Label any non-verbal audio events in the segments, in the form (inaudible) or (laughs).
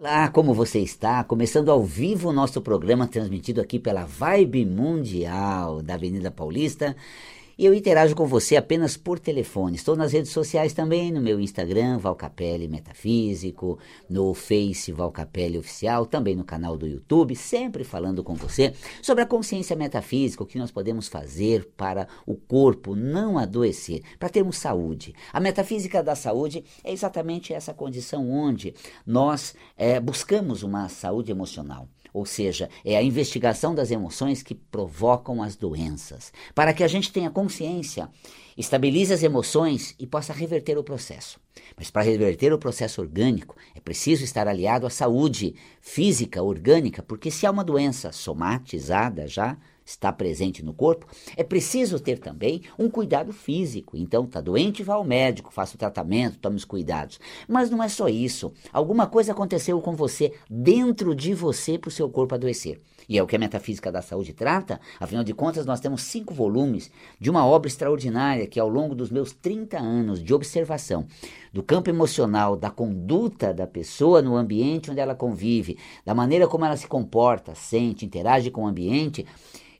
Olá, como você está? Começando ao vivo o nosso programa transmitido aqui pela Vibe Mundial da Avenida Paulista e eu interajo com você apenas por telefone. Estou nas redes sociais também, no meu Instagram, Valcapelli Metafísico, no Face Valcapelli Oficial, também no canal do YouTube, sempre falando com você sobre a consciência metafísica, o que nós podemos fazer para o corpo não adoecer, para termos saúde. A metafísica da saúde é exatamente essa condição onde nós é, buscamos uma saúde emocional. Ou seja, é a investigação das emoções que provocam as doenças, para que a gente tenha consciência, estabilize as emoções e possa reverter o processo. Mas para reverter o processo orgânico, é preciso estar aliado à saúde física, orgânica, porque se há uma doença somatizada já, está presente no corpo, é preciso ter também um cuidado físico. Então, está doente, vá ao médico, faça o tratamento, tome os cuidados. Mas não é só isso. Alguma coisa aconteceu com você, dentro de você, para o seu corpo adoecer. E é o que a metafísica da saúde trata. Afinal de contas, nós temos cinco volumes de uma obra extraordinária que, ao longo dos meus 30 anos de observação do campo emocional, da conduta da pessoa no ambiente onde ela convive, da maneira como ela se comporta, sente, interage com o ambiente,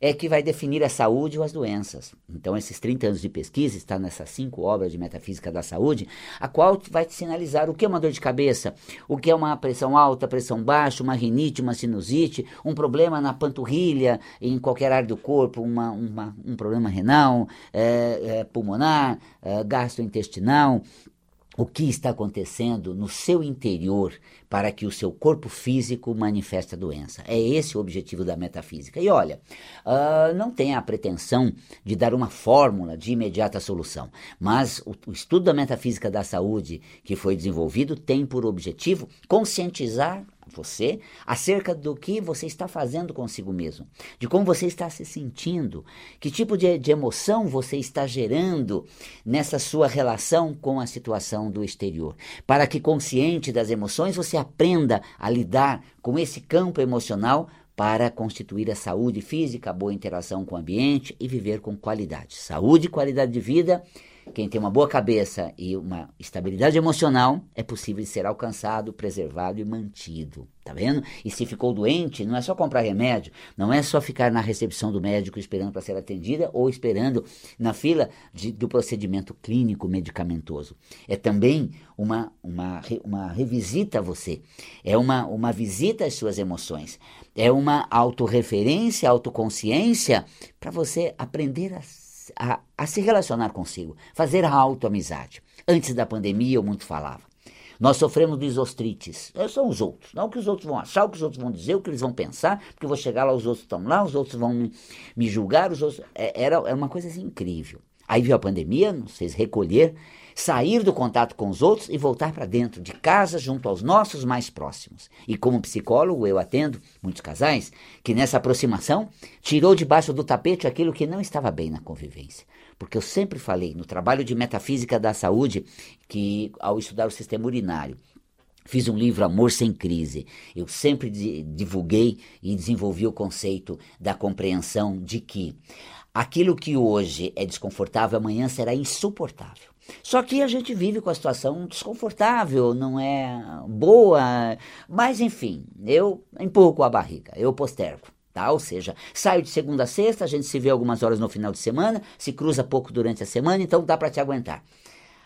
é que vai definir a saúde ou as doenças. Então, esses 30 anos de pesquisa está nessas cinco obras de metafísica da saúde, a qual vai te sinalizar o que é uma dor de cabeça, o que é uma pressão alta, pressão baixa, uma rinite, uma sinusite, um problema na panturrilha, em qualquer área do corpo, uma, uma um problema renal, é, é, pulmonar, é, gastrointestinal, o que está acontecendo no seu interior para que o seu corpo físico manifeste a doença. É esse o objetivo da metafísica. E olha, uh, não tem a pretensão de dar uma fórmula de imediata solução, mas o, o estudo da metafísica da saúde que foi desenvolvido tem por objetivo conscientizar você acerca do que você está fazendo consigo mesmo, de como você está se sentindo, que tipo de, de, emoção você está gerando nessa sua relação com a situação do exterior, para que consciente das emoções você aprenda a lidar com esse campo emocional para constituir a saúde física, a boa interação com o ambiente e viver com qualidade. Saúde e qualidade de vida quem tem uma boa cabeça e uma estabilidade emocional é possível ser alcançado, preservado e mantido. Tá vendo? E se ficou doente, não é só comprar remédio, não é só ficar na recepção do médico esperando para ser atendida ou esperando na fila de, do procedimento clínico medicamentoso. É também uma, uma, uma revisita a você, é uma, uma visita às suas emoções, é uma autorreferência, autoconsciência para você aprender a a, a se relacionar consigo, fazer a autoamizade. Antes da pandemia eu muito falava. Nós sofremos de isostrites. São os outros. Não o que os outros vão achar, o que os outros vão dizer, o que eles vão pensar, porque eu vou chegar lá, os outros estão lá, os outros vão me, me julgar, os outros. É, era, era uma coisa assim, incrível. Aí veio a pandemia, não sei recolher, sair do contato com os outros e voltar para dentro de casa, junto aos nossos mais próximos. E como psicólogo, eu atendo muitos casais que nessa aproximação tirou debaixo do tapete aquilo que não estava bem na convivência. Porque eu sempre falei no trabalho de metafísica da saúde que ao estudar o sistema urinário, Fiz um livro Amor Sem Crise. Eu sempre divulguei e desenvolvi o conceito da compreensão de que aquilo que hoje é desconfortável amanhã será insuportável. Só que a gente vive com a situação desconfortável, não é boa, mas enfim, eu empurro a barriga, eu postergo. Tá? Ou seja, saio de segunda a sexta, a gente se vê algumas horas no final de semana, se cruza pouco durante a semana, então dá para te aguentar.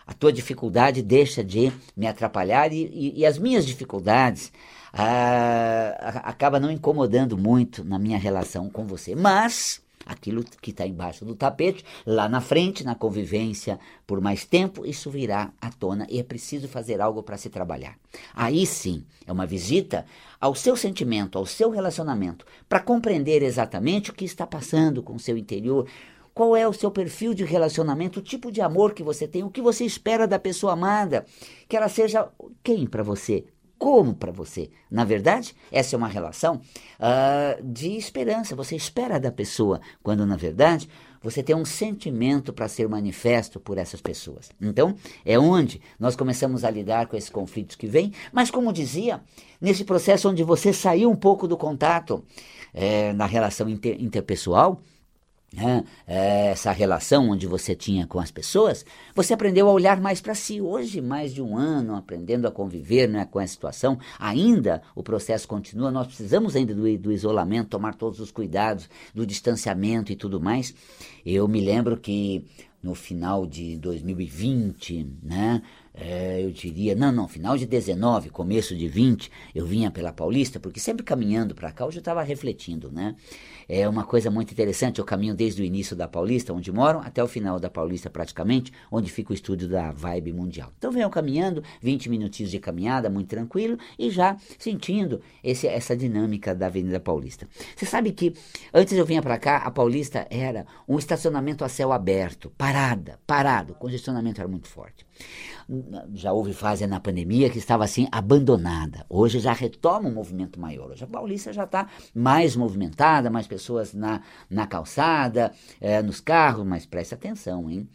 A tua dificuldade deixa de me atrapalhar e, e, e as minhas dificuldades ah, acaba não incomodando muito na minha relação com você. Mas aquilo que está embaixo do tapete, lá na frente, na convivência por mais tempo, isso virá à tona e é preciso fazer algo para se trabalhar. Aí sim, é uma visita ao seu sentimento, ao seu relacionamento, para compreender exatamente o que está passando com o seu interior, qual é o seu perfil de relacionamento, o tipo de amor que você tem, o que você espera da pessoa amada, que ela seja quem para você, como para você. Na verdade, essa é uma relação uh, de esperança. Você espera da pessoa, quando na verdade você tem um sentimento para ser manifesto por essas pessoas. Então, é onde nós começamos a lidar com esses conflitos que vêm, mas como dizia, nesse processo onde você saiu um pouco do contato é, na relação inter, interpessoal, né, essa relação onde você tinha com as pessoas, você aprendeu a olhar mais para si. Hoje, mais de um ano, aprendendo a conviver né, com essa situação, ainda o processo continua, nós precisamos ainda do, do isolamento, tomar todos os cuidados, do distanciamento e tudo mais. Eu me lembro que no final de 2020, né, é, eu diria, não, não, final de 19, começo de 20, eu vinha pela Paulista, porque sempre caminhando para cá, hoje eu estava refletindo, né? É uma coisa muito interessante, eu caminho desde o início da Paulista, onde moram, até o final da Paulista praticamente, onde fica o estúdio da Vibe Mundial. Então venho caminhando, 20 minutinhos de caminhada, muito tranquilo, e já sentindo esse, essa dinâmica da Avenida Paulista. Você sabe que antes eu vinha para cá, a Paulista era um estacionamento a céu aberto, parada, parado, o congestionamento era muito forte já houve fase na pandemia que estava assim abandonada. Hoje já retoma um movimento maior. Hoje a Paulista já está mais movimentada, mais pessoas na, na calçada, é, nos carros, mas preste atenção, hein?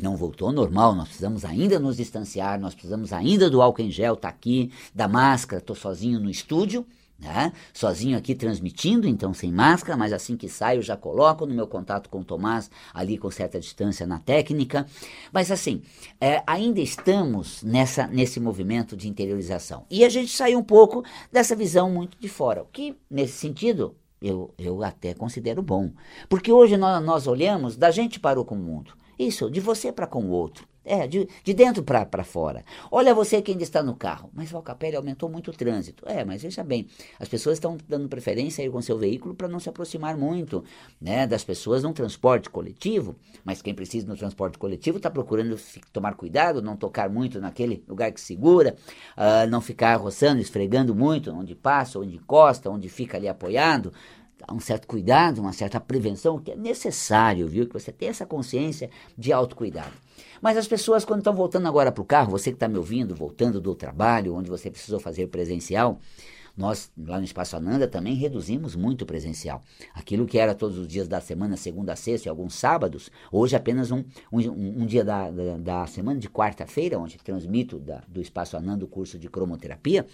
Não voltou ao normal, nós precisamos ainda nos distanciar, nós precisamos ainda do álcool em gel, tá aqui, da máscara, estou sozinho no estúdio, né? Sozinho aqui transmitindo, então sem máscara, mas assim que saio já coloco no meu contato com o Tomás, ali com certa distância na técnica. Mas assim, é, ainda estamos nessa, nesse movimento de interiorização. E a gente saiu um pouco dessa visão muito de fora, o que, nesse sentido, eu, eu até considero bom. Porque hoje nós, nós olhamos da gente para o mundo. Isso, de você para com o outro. É, de, de dentro para fora. Olha você que ainda está no carro. Mas Valcapelli aumentou muito o trânsito. É, mas veja bem, as pessoas estão dando preferência aí com seu veículo para não se aproximar muito né, das pessoas no transporte coletivo. Mas quem precisa no transporte coletivo está procurando tomar cuidado, não tocar muito naquele lugar que segura, uh, não ficar roçando, esfregando muito onde passa, onde encosta, onde fica ali apoiado um certo cuidado, uma certa prevenção, que é necessário, viu? Que você tenha essa consciência de autocuidado. Mas as pessoas, quando estão voltando agora para o carro, você que está me ouvindo, voltando do trabalho, onde você precisou fazer presencial, nós lá no Espaço Ananda também reduzimos muito o presencial. Aquilo que era todos os dias da semana, segunda a sexta e alguns sábados, hoje apenas um, um, um dia da, da, da, semana, de quarta-feira, onde transmito da, do Espaço Ananda o curso de cromoterapia,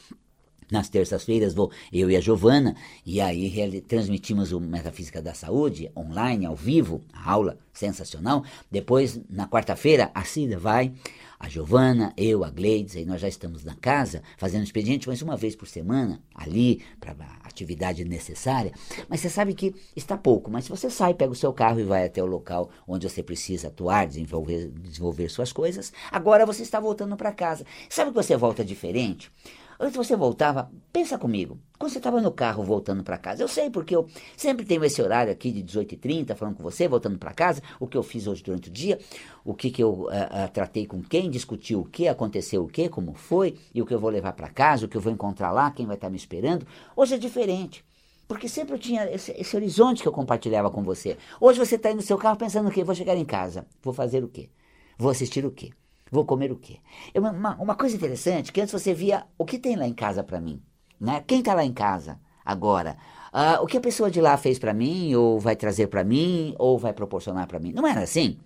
nas terças-feiras vou eu e a Giovana, e aí transmitimos o Metafísica da Saúde online, ao vivo, a aula sensacional. Depois, na quarta-feira, a Cida vai, a Giovana, eu, a Gleides, aí nós já estamos na casa fazendo expediente, mas uma vez por semana, ali, para a atividade necessária. Mas você sabe que está pouco, mas se você sai, pega o seu carro e vai até o local onde você precisa atuar, desenvolver, desenvolver suas coisas, agora você está voltando para casa. Sabe que você volta diferente? Antes você voltava, pensa comigo, quando você estava no carro voltando para casa, eu sei porque eu sempre tenho esse horário aqui de 18h30 falando com você, voltando para casa, o que eu fiz hoje durante o dia, o que, que eu uh, tratei com quem, discuti o que, aconteceu o que, como foi, e o que eu vou levar para casa, o que eu vou encontrar lá, quem vai estar tá me esperando. Hoje é diferente. Porque sempre eu tinha esse, esse horizonte que eu compartilhava com você. Hoje você está aí no seu carro pensando o quê? Vou chegar em casa. Vou fazer o quê? Vou assistir o quê? Vou comer o quê? Uma, uma coisa interessante, que antes você via o que tem lá em casa para mim. Né? Quem está lá em casa agora? Uh, o que a pessoa de lá fez para mim, ou vai trazer para mim, ou vai proporcionar para mim. Não era assim?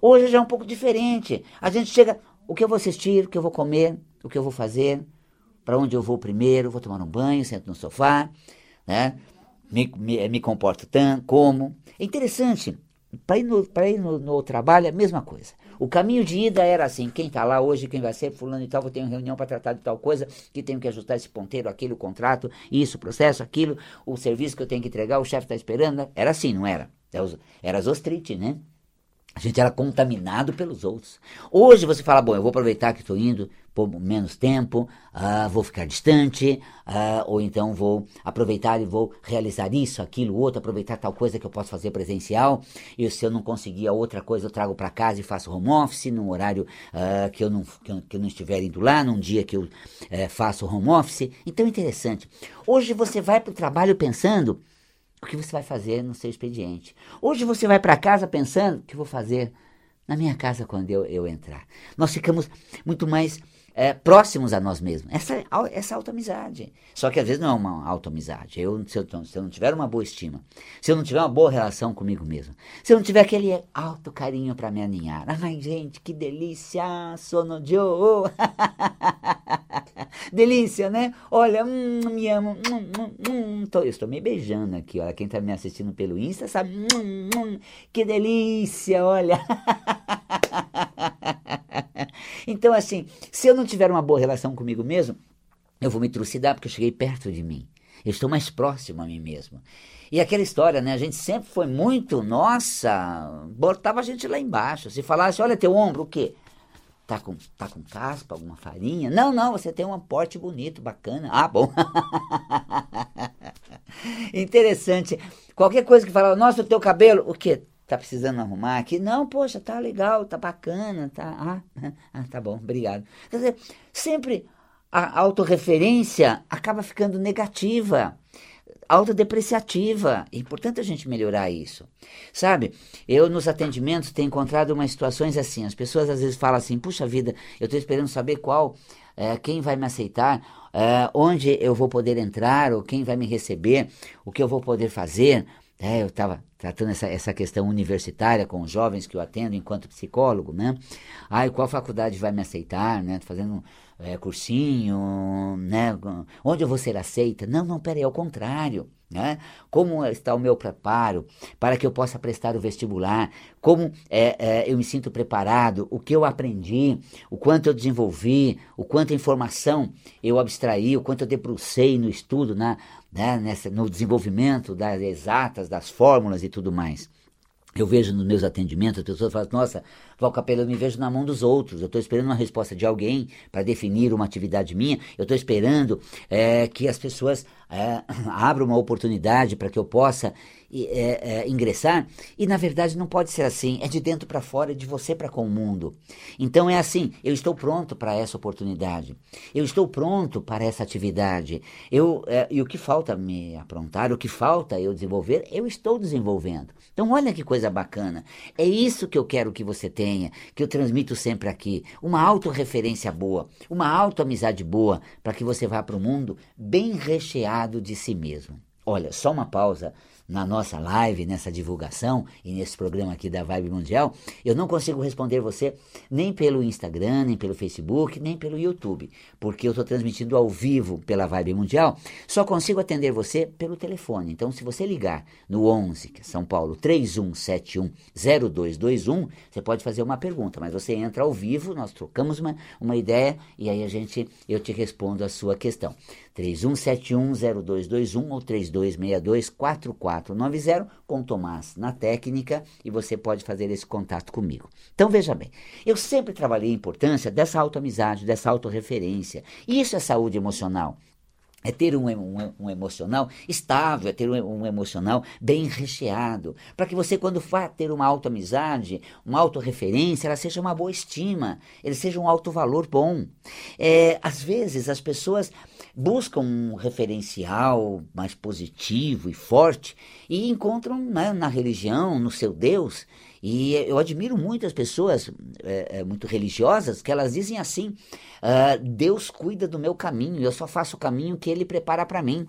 Hoje já é um pouco diferente. A gente chega, o que eu vou assistir, o que eu vou comer, o que eu vou fazer, para onde eu vou primeiro, vou tomar um banho, sento no sofá, né? me, me, me comporto tanto, como. É interessante, para ir, no, ir no, no trabalho é a mesma coisa. O caminho de ida era assim: quem está lá hoje, quem vai ser, fulano e tal, vou ter uma reunião para tratar de tal coisa, que tenho que ajustar esse ponteiro, aquele, contrato, isso, processo, aquilo, o serviço que eu tenho que entregar, o chefe está esperando. Era assim, não era? Era as ostrite, né? A gente era contaminado pelos outros. Hoje você fala, bom, eu vou aproveitar que estou indo por menos tempo, uh, vou ficar distante, uh, ou então vou aproveitar e vou realizar isso, aquilo, outro, aproveitar tal coisa que eu posso fazer presencial, e se eu não conseguir a outra coisa, eu trago para casa e faço home office, num horário uh, que, eu não, que, eu, que eu não estiver indo lá, num dia que eu eh, faço home office. Então é interessante. Hoje você vai para o trabalho pensando o que você vai fazer no seu expediente. Hoje você vai para casa pensando o que vou fazer na minha casa quando eu, eu entrar. Nós ficamos muito mais é, próximos a nós mesmos. Essa, essa auto-amizade. Só que às vezes não é uma auto-amizade. Eu, se, eu, se eu não tiver uma boa estima, se eu não tiver uma boa relação comigo mesmo, se eu não tiver aquele alto carinho para me aninhar. (laughs) Ai, gente, que delícia! Sono Joe! (laughs) delícia, né? Olha, hum, me amo. Hum, hum, hum. Tô, eu estou me beijando aqui. Olha, quem está me assistindo pelo Insta sabe. Hum, hum, que delícia, olha. (laughs) então, assim, se eu não tiver uma boa relação comigo mesmo, eu vou me trucidar porque eu cheguei perto de mim. Eu estou mais próximo a mim mesmo. E aquela história, né? A gente sempre foi muito, nossa, botava a gente lá embaixo. Se falasse, olha teu ombro, o quê? Tá com, tá com caspa, alguma farinha? Não, não, você tem um porte bonito, bacana. Ah, bom. (laughs) Interessante. Qualquer coisa que fala, nossa, o teu cabelo, o quê? Tá precisando arrumar aqui? Não, poxa, tá legal, tá bacana, tá. Ah, (laughs) ah tá bom, obrigado. Quer dizer, sempre a autorreferência acaba ficando negativa, autodepreciativa. É importante a gente melhorar isso. Sabe, eu nos atendimentos tenho encontrado umas situações assim. As pessoas às vezes falam assim: puxa vida, eu estou esperando saber qual, é, quem vai me aceitar, é, onde eu vou poder entrar, ou quem vai me receber, o que eu vou poder fazer. É, eu estava tratando essa, essa questão universitária com os jovens que eu atendo enquanto psicólogo, né? Ah, qual faculdade vai me aceitar, né? Fazendo é, cursinho, né? Onde eu vou ser aceita? Não, não, peraí, é o contrário. Né? Como está o meu preparo para que eu possa prestar o vestibular? Como é, é, eu me sinto preparado? O que eu aprendi? O quanto eu desenvolvi? O quanto informação eu abstraí? O quanto eu debrucei no estudo, na, né, nessa, no desenvolvimento das exatas, das fórmulas e tudo mais? Eu vejo nos meus atendimentos, as pessoas falam, nossa, Val Capela, eu me vejo na mão dos outros, eu estou esperando uma resposta de alguém para definir uma atividade minha, eu estou esperando é, que as pessoas é, (clears throat) abram uma oportunidade para que eu possa é, é, ingressar, e na verdade não pode ser assim, é de dentro para fora, é de você para com o mundo. Então é assim, eu estou pronto para essa oportunidade, eu estou pronto para essa atividade, eu, é, e o que falta me aprontar, o que falta eu desenvolver, eu estou desenvolvendo. Então olha que coisa bacana, é isso que eu quero que você tenha, que eu transmito sempre aqui, uma autorreferência boa, uma autoamizade boa, para que você vá para o mundo bem recheado de si mesmo. Olha, só uma pausa na nossa live, nessa divulgação e nesse programa aqui da Vibe Mundial, eu não consigo responder você nem pelo Instagram, nem pelo Facebook, nem pelo YouTube, porque eu estou transmitindo ao vivo pela Vibe Mundial, só consigo atender você pelo telefone. Então, se você ligar no 11, que é São Paulo, 31710221, você pode fazer uma pergunta, mas você entra ao vivo, nós trocamos uma, uma ideia e aí a gente, eu te respondo a sua questão. 31710221 ou 32624490 com Tomás na técnica e você pode fazer esse contato comigo. Então veja bem, eu sempre trabalhei a importância dessa autoamizade, dessa autorreferência. Isso é saúde emocional é ter um, um, um, emocional estável, é ter um, um emocional bem recheado, para que você, quando vá ter uma autoamizade, uma autorreferência, ela seja uma boa estima, ele seja um alto valor bom. É, às vezes as pessoas buscam um referencial mais positivo e forte e encontram né, na religião, no seu Deus, e eu admiro muito as pessoas é, muito religiosas que elas dizem assim: uh, Deus cuida do meu caminho, eu só faço o caminho que Ele prepara para mim.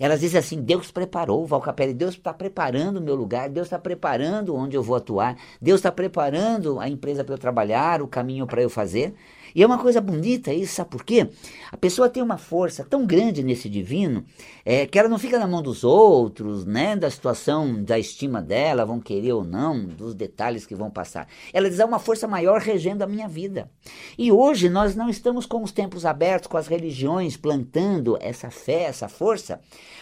Elas dizem assim: Deus preparou, Valcapelli, Deus está preparando o meu lugar, Deus está preparando onde eu vou atuar, Deus está preparando a empresa para eu trabalhar, o caminho para eu fazer. E é uma coisa bonita isso, sabe por quê? A pessoa tem uma força tão grande nesse divino é, que ela não fica na mão dos outros, né? Da situação, da estima dela, vão querer ou não, dos detalhes que vão passar. Ela diz: há uma força maior regendo a minha vida. E hoje nós não estamos com os tempos abertos, com as religiões plantando essa fé, essa força,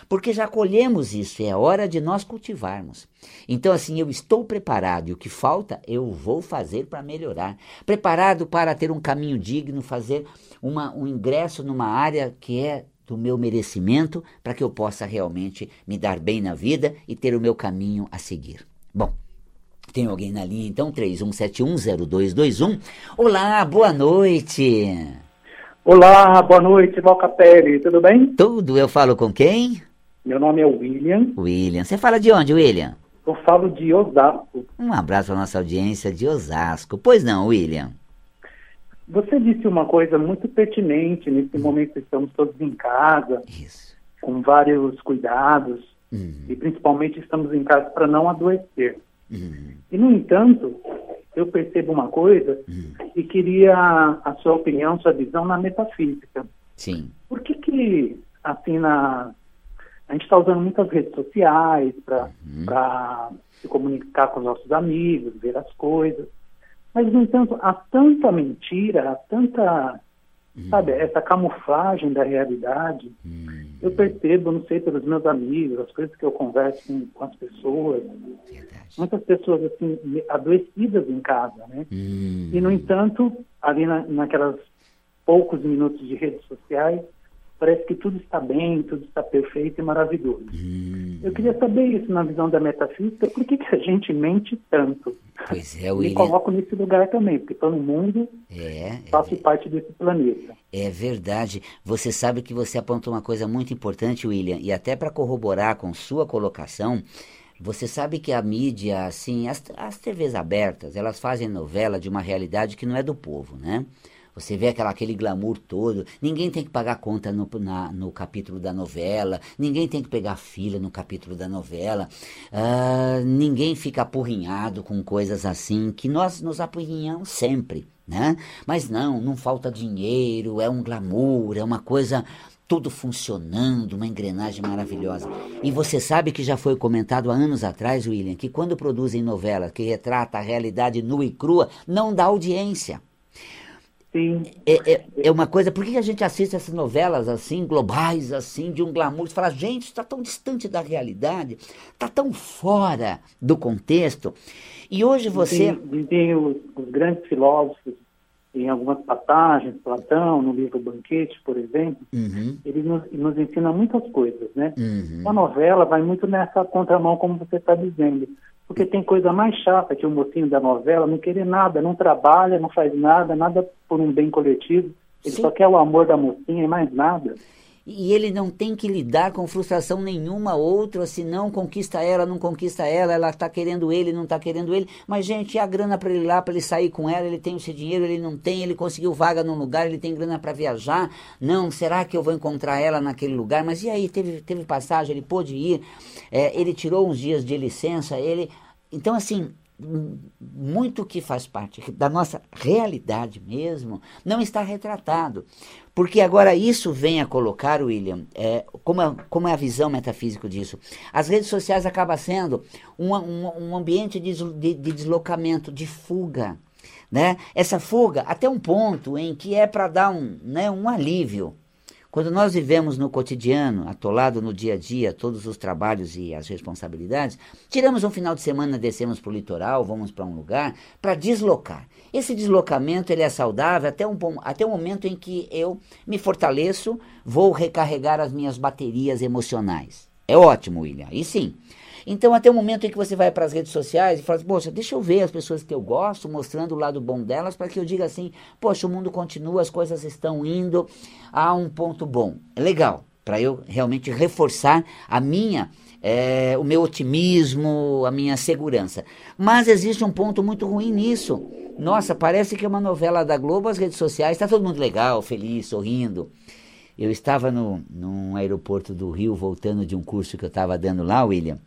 porque já colhemos isso é hora de nós cultivarmos. Então, assim, eu estou preparado e o que falta eu vou fazer para melhorar. Preparado para ter um caminho digno, fazer uma, um ingresso numa área que é do meu merecimento, para que eu possa realmente me dar bem na vida e ter o meu caminho a seguir. Bom, tem alguém na linha então? 31710221. Olá, boa noite. Olá, boa noite, Valcapelli, tudo bem? Tudo, eu falo com quem? Meu nome é William. William, você fala de onde, William? Eu falo de Osasco. Um abraço para nossa audiência de Osasco. Pois não, William? Você disse uma coisa muito pertinente nesse momento estamos todos em casa, Isso. com vários cuidados, Uhum. e principalmente estamos em casa para não adoecer. Uhum. E, no entanto, eu percebo uma coisa e queria a sua opinião, sua visão na metafísica. Sim. Por que que, assim, na... a gente está usando muitas redes sociais para Uhum. se comunicar com os nossos amigos, ver as coisas, mas, no entanto, há tanta mentira, há tanta, sabe, essa camuflagem da realidade. Hum, Eu percebo, não sei, pelos meus amigos, as coisas que eu converso com, com as pessoas, verdade. muitas pessoas, assim, adoecidas em casa, né? Hum, E, no entanto, ali na, naquelas poucos minutos de redes sociais, parece que tudo está bem, tudo está perfeito e maravilhoso. hum, Eu queria saber isso na visão da metafísica, por que, que a gente mente tanto? pois é, Me William. coloco nesse lugar também, porque estou no mundo, É, faço parte desse planeta. É verdade. Você sabe que você apontou uma coisa muito importante, William, e até para corroborar com sua colocação, você sabe que a mídia, assim, as, as TVs abertas, elas fazem novela de uma realidade que não é do povo, né? Você vê aquela, aquele glamour todo, ninguém tem que pagar conta no, na- no capítulo da novela, ninguém tem que pegar fila no capítulo da novela, ah, ninguém fica apurrinhado com coisas assim, que nós nos apurrinhamos sempre, né? Mas não, não falta dinheiro, é um glamour, é uma coisa tudo funcionando, uma engrenagem maravilhosa. E você sabe que já foi comentado há anos atrás, William, que quando produzem novela que retrata a realidade nua e crua, não dá audiência. Sim, É, é, é uma coisa, por que a gente assiste essas novelas assim, globais, assim, de um glamour? Você fala, gente, está tão distante da realidade, está tão fora do contexto. E hoje você. Dizem, dizem os, os grandes filósofos, em algumas passagens, Platão, no livro Banquete, por exemplo, Uhum, ele nos, nos ensina muitas coisas, né? uhum. Uma novela vai muito nessa contramão, como você está dizendo. Porque tem coisa mais chata que o mocinho da novela não querer nada, não trabalha, não faz nada, nada por um bem coletivo. Ele Sim. só quer o amor da mocinha e mais nada. E ele não tem que lidar com frustração nenhuma outra, se não conquista ela, não conquista ela, ela está querendo ele, não está querendo ele. Mas, gente, e a grana para ele lá, para ele sair com ela, ele tem esse dinheiro, ele não tem, ele conseguiu vaga num lugar, ele tem grana para viajar. Não, será que eu vou encontrar ela naquele lugar? Mas e aí, teve, teve passagem, ele pôde ir, é, ele tirou uns dias de licença, ele. Então, assim, muito que faz parte da nossa realidade mesmo não está retratado. Porque agora isso vem a colocar, William, é, como, é, como é a visão metafísica disso? As redes sociais acabam sendo um, um, um ambiente de, de- de deslocamento, de fuga. Né? Essa fuga até um ponto em que é para dar um, né, um alívio. Quando nós vivemos no cotidiano, atolado no dia a dia, todos os trabalhos e as responsabilidades, tiramos um final de semana, descemos para o litoral, vamos para um lugar para deslocar. Esse deslocamento ele é saudável até um, até o momento em que eu me fortaleço, vou recarregar as minhas baterias emocionais. É ótimo, William. E sim. Então, até o momento em que você vai para as redes sociais e fala assim, poxa, deixa eu ver as pessoas que eu gosto, mostrando o lado bom delas, para que eu diga assim, poxa, o mundo continua, as coisas estão indo a um ponto bom. É legal, para eu realmente reforçar a minha, eh, o meu otimismo, a minha segurança. Mas existe um ponto muito ruim nisso. Nossa, parece que é uma novela da Globo, as redes sociais, está todo mundo legal, feliz, sorrindo. Eu estava no, num aeroporto do Rio, voltando de um curso que eu estava dando lá, William.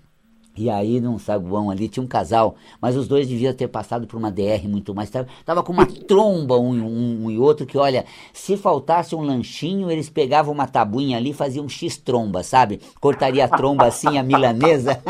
E aí, num saguão ali, tinha um casal, mas os dois deviam ter passado por uma DR muito mais. Tava, tava com uma tromba um, um, um e outro, que olha, se faltasse um lanchinho, eles pegavam uma tabuinha ali e faziam um X-tromba, sabe? Cortaria a tromba assim, a milanesa. (laughs)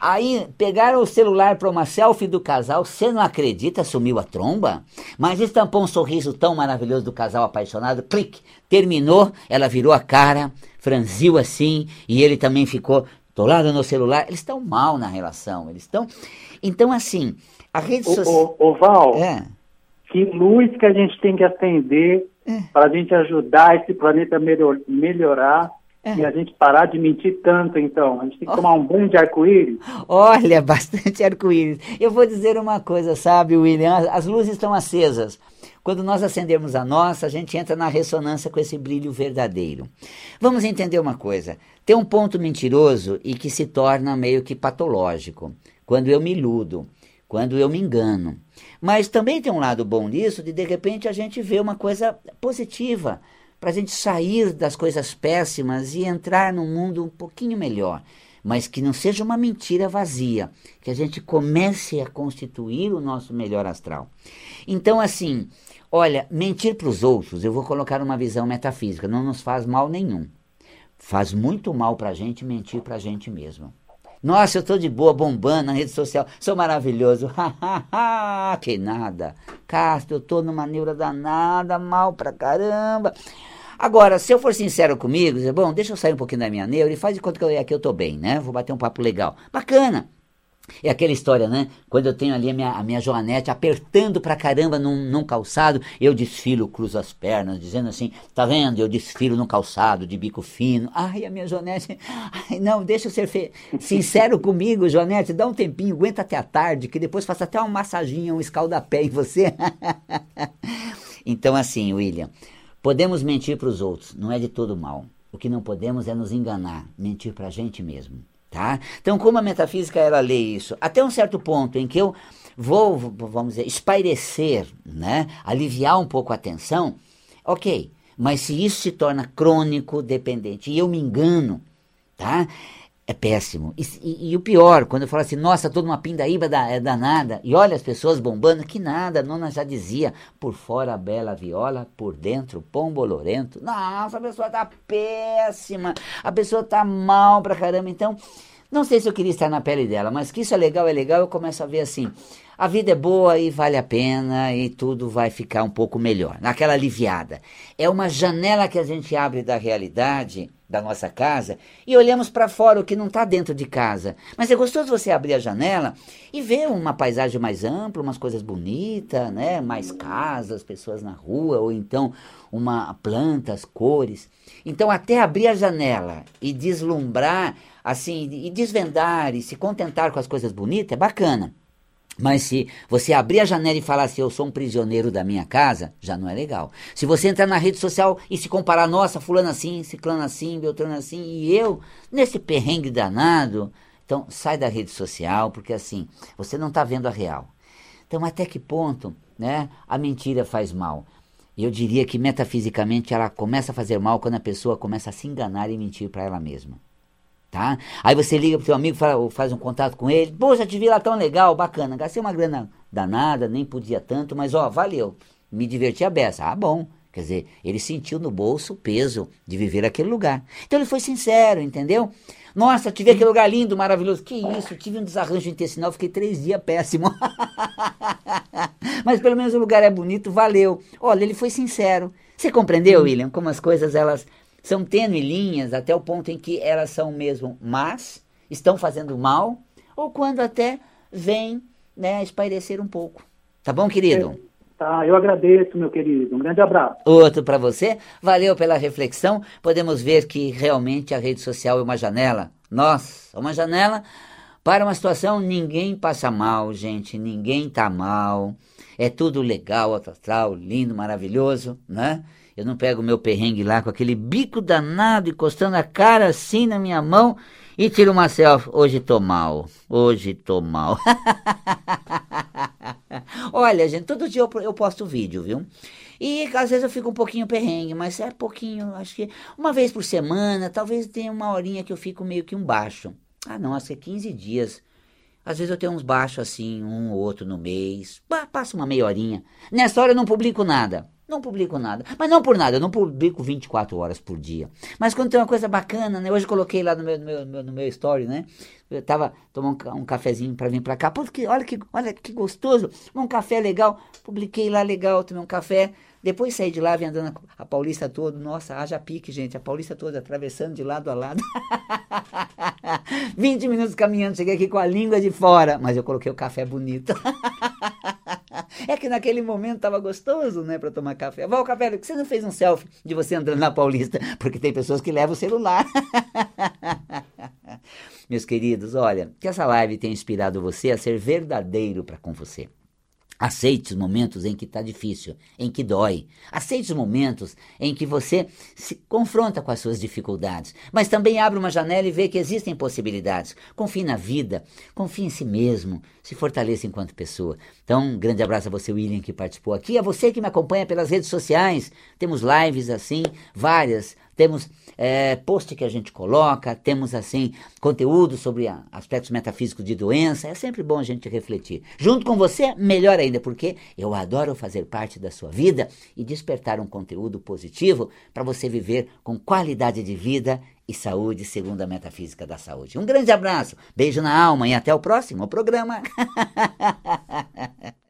Aí pegaram o celular para uma selfie do casal, você não acredita, sumiu a tromba? Mas estampou um sorriso tão maravilhoso do casal apaixonado, clique, terminou, ela virou a cara, franziu assim, e ele também ficou tolado no celular. Eles estão mal na relação, eles estão. Então, assim, a rede social. ô, Val, É, que luz que a gente tem que acender para a gente ajudar esse planeta a melhor, melhorar É. e a gente parar de mentir tanto, então. A gente tem que tomar um banho de arco-íris. Olha, (laughs) bastante arco-íris. Eu vou dizer uma coisa, sabe, William? As- As luzes estão acesas. Quando nós acendermos a nossa, a gente entra na ressonância com esse brilho verdadeiro. Vamos entender uma coisa. Tem um ponto mentiroso e que se torna meio que patológico. Quando eu me iludo. quando eu me engano. Mas também tem um lado bom nisso, de de repente a gente vê uma coisa positiva, para a gente sair das coisas péssimas e entrar num mundo um pouquinho melhor. Mas que não seja uma mentira vazia, que a gente comece a constituir o nosso melhor astral. Então, assim, olha, mentir para os outros, eu vou colocar uma visão metafísica, não nos faz mal nenhum. Faz muito mal para a gente mentir para a gente mesmo. Nossa, eu tô de boa, bombando na rede social, sou maravilhoso. (laughs) que nada. Castro, eu tô numa neura danada, mal pra caramba. Agora, se eu for sincero comigo, dizer, bom, deixa eu sair um pouquinho da minha neura e faz de conta que eu, aqui eu tô bem, né? Vou bater um papo legal. Bacana. É aquela história, né? Quando eu tenho ali a minha, a minha joanete apertando pra caramba num, num calçado, eu desfilo, cruzo as pernas, dizendo assim, tá vendo? Eu desfilo num calçado de bico fino. Ai, a minha joanete, (laughs) ai, não, deixa eu ser fe... sincero comigo, joanete, dá um tempinho, aguenta até a tarde, que depois faça até uma massaginha, um escaldapé em você. (laughs) então, assim, William, podemos mentir para os outros, não é de todo mal. O que não podemos é nos enganar, mentir para a gente mesmo. Tá? Então, como a metafísica ela lê isso? Até um certo ponto em que eu vou, vamos dizer, espairecer, né? aliviar um pouco a tensão, ok. Mas se isso se torna crônico, dependente, e eu me engano, tá? É péssimo. E, e, e, o pior, quando eu falo assim, nossa, tô numa pindaíba da, é danada, e olha as pessoas bombando, que nada, a nona já dizia, por fora a bela viola, por dentro pão bolorento. Nossa, a pessoa tá péssima, a pessoa tá mal pra caramba. Então, não sei se eu queria estar na pele dela, mas que isso é legal, é legal, eu começo a ver assim, a vida é boa e vale a pena e tudo vai ficar um pouco melhor, naquela aliviada. É uma janela que a gente abre da realidade da nossa casa e olhamos para fora o que não está dentro de casa. Mas é gostoso você abrir a janela e ver uma paisagem mais ampla, umas coisas bonitas, né? mais casas, pessoas na rua, ou então uma plantas, cores. Então até abrir a janela e deslumbrar, assim, e desvendar e se contentar com as coisas bonitas é bacana. Mas se você abrir a janela e falar assim, eu sou um prisioneiro da minha casa, já não é legal. Se você entrar na rede social e se comparar, nossa, fulano assim, ciclano assim, beltrano assim, e eu, nesse perrengue danado, então sai da rede social, porque assim, você não está vendo a real. Então até que ponto né, a mentira faz mal? Eu diria que metafisicamente ela começa a fazer mal quando a pessoa começa a se enganar e mentir para ela mesma tá? Aí você liga pro seu amigo, fala, faz um contato com ele, pô, já te vi lá tão legal, bacana, gastei uma grana danada, nem podia tanto, mas ó, valeu, me diverti a beça, ah, bom. Quer dizer, ele sentiu no bolso o peso de viver aquele lugar. Então ele foi sincero, entendeu? Nossa, tive aquele lugar lindo, maravilhoso. Que isso, tive um desarranjo intestinal, fiquei três dias péssimo. (laughs) Mas pelo menos o lugar é bonito, valeu. Olha, ele foi sincero. Você compreendeu, William, como as coisas elas são tênue linhas até o ponto em que elas são mesmo más, estão fazendo mal, ou quando até vêm né, espairecer um pouco. Tá bom, querido? É, tá, eu agradeço, meu querido. Um grande abraço. Outro para você. Valeu pela reflexão. Podemos ver que realmente a rede social é uma janela. Nossa, uma janela para uma situação, ninguém passa mal, gente, ninguém tá mal. É tudo legal, astral, lindo, maravilhoso, né? Eu não pego meu perrengue lá com aquele bico danado encostando a cara assim na minha mão e tiro uma selfie. Hoje tô mal, hoje tô mal. (laughs) Olha, gente, todo dia eu, eu posto vídeo, viu? E às vezes eu fico um pouquinho perrengue, mas é pouquinho, acho que uma vez por semana, talvez tenha uma horinha que eu fico meio que um baixo. Ah, não, acho que é 15 dias. Às vezes eu tenho uns baixos assim, um ou outro no mês. Passa uma meia horinha. Nessa hora eu não publico nada. Não publico nada. Mas não por nada, eu não publico 24 horas por dia. Mas quando tem uma coisa bacana, né? Hoje eu coloquei lá no meu, no meu, no meu story, né? Eu tava tomando um, cafezinho para vir para cá. Porque olha que, olha que gostoso. Um café legal. Publiquei lá legal, tomei um café. Depois saí de lá, vim andando a Paulista toda. Nossa, haja pique, gente. A Paulista toda, atravessando de lado a lado. (laughs) 20 minutos caminhando, cheguei aqui com a língua de fora. Mas eu coloquei o café bonito. (laughs) É que naquele momento estava gostoso, né, para tomar café. Val Capela, que você não fez um selfie de você andando na Paulista? (laughs) Porque tem pessoas que levam o celular. (laughs) Meus queridos, olha, que essa live tenha inspirado você a ser verdadeiro para com você Aceite os momentos em que está difícil, em que dói. Aceite os momentos em que você se confronta com as suas dificuldades. Mas também abre uma janela e vê que existem possibilidades. Confie na vida, confie em si mesmo, se fortaleça enquanto pessoa. Então, um grande abraço a você, William, que participou aqui. A você que me acompanha pelas redes sociais. Temos lives assim, várias temos é, post que a gente coloca, temos assim conteúdo sobre aspectos metafísicos de doença. É sempre bom a gente refletir. Junto com você, melhor ainda, porque eu adoro fazer parte da sua vida e despertar um conteúdo positivo para você viver com qualidade de vida e saúde segundo a metafísica da saúde. Um grande abraço, beijo na alma e até o próximo programa. (laughs)